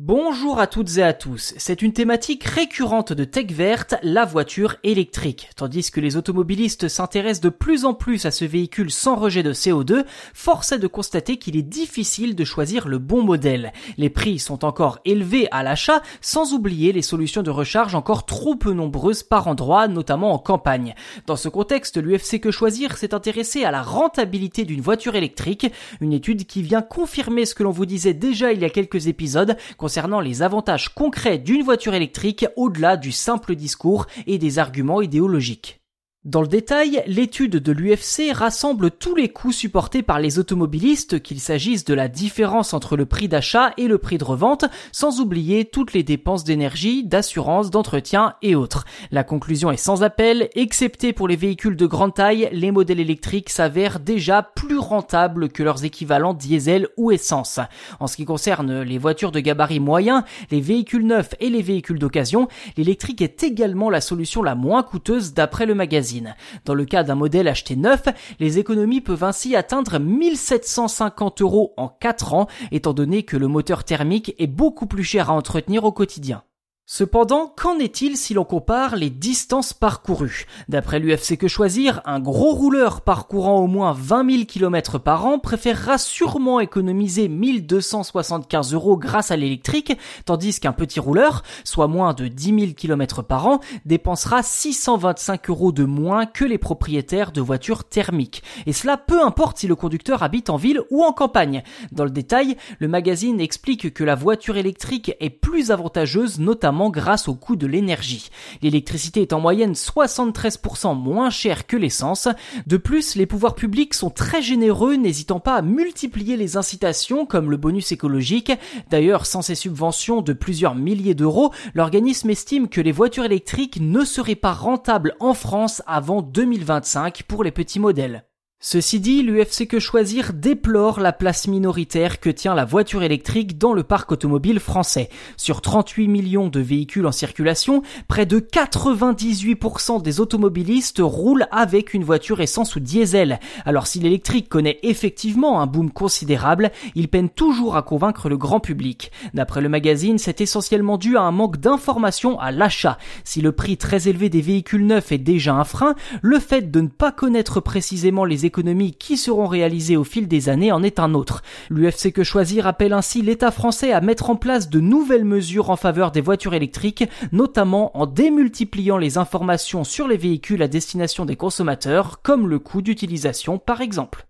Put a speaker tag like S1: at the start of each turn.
S1: Bonjour à toutes et à tous. C'est une thématique récurrente de Tech Verte, la voiture électrique. Tandis que les automobilistes s'intéressent de plus en plus à ce véhicule sans rejet de CO2, force est de constater qu'il est difficile de choisir le bon modèle. Les prix sont encore élevés à l'achat, sans oublier les solutions de recharge encore trop peu nombreuses par endroit, notamment en campagne. Dans ce contexte, l'UFC Que Choisir s'est intéressé à la rentabilité d'une voiture électrique, une étude qui vient confirmer ce que l'on vous disait déjà il y a quelques épisodes, concernant les avantages concrets d'une voiture électrique au-delà du simple discours et des arguments idéologiques. Dans le détail, l'étude de l'UFC rassemble tous les coûts supportés par les automobilistes, qu'il s'agisse de la différence entre le prix d'achat et le prix de revente, sans oublier toutes les dépenses d'énergie, d'assurance, d'entretien et autres. La conclusion est sans appel, excepté pour les véhicules de grande taille, les modèles électriques s'avèrent déjà plus rentables que leurs équivalents diesel ou essence. En ce qui concerne les voitures de gabarit moyen, les véhicules neufs et les véhicules d'occasion, l'électrique est également la solution la moins coûteuse d'après le magazine. Dans le cas d'un modèle acheté neuf, les économies peuvent ainsi atteindre 1750 euros en 4 ans, étant donné que le moteur thermique est beaucoup plus cher à entretenir au quotidien. Cependant, qu'en est-il si l'on compare les distances parcourues? D'après l'UFC Que Choisir, un gros rouleur parcourant au moins 20 000 km par an préférera sûrement économiser 1275 euros grâce à l'électrique, tandis qu'un petit rouleur, soit moins de 10 000 km par an, dépensera 625 euros de moins que les propriétaires de voitures thermiques. Et cela peu importe si le conducteur habite en ville ou en campagne. Dans le détail, le magazine explique que la voiture électrique est plus avantageuse grâce au coût de l'énergie. L'électricité est en moyenne 73% moins chère que l'essence. De plus, les pouvoirs publics sont très généreux, n'hésitant pas à multiplier les incitations comme le bonus écologique. D'ailleurs, sans ces subventions de plusieurs milliers d'euros, l'organisme estime que les voitures électriques ne seraient pas rentables en France avant 2025 pour les petits modèles. Ceci dit, l'UFC Que Choisir déplore la place minoritaire que tient la voiture électrique dans le parc automobile français. Sur 38 millions de véhicules en circulation, près de 98% des automobilistes roulent avec une voiture essence ou diesel. Alors si l'électrique connaît effectivement un boom considérable, il peine toujours à convaincre le grand public. D'après le magazine, c'est essentiellement dû à un manque d'information à l'achat. Si le prix très élevé des véhicules neufs est déjà un frein, le fait de ne pas connaître précisément les économies qui seront réalisées au fil des années en est un autre. L'UFC Que Choisir appelle ainsi l'État français à mettre en place de nouvelles mesures en faveur des voitures électriques, notamment en démultipliant les informations sur les véhicules à destination des consommateurs, comme le coût d'utilisation par exemple.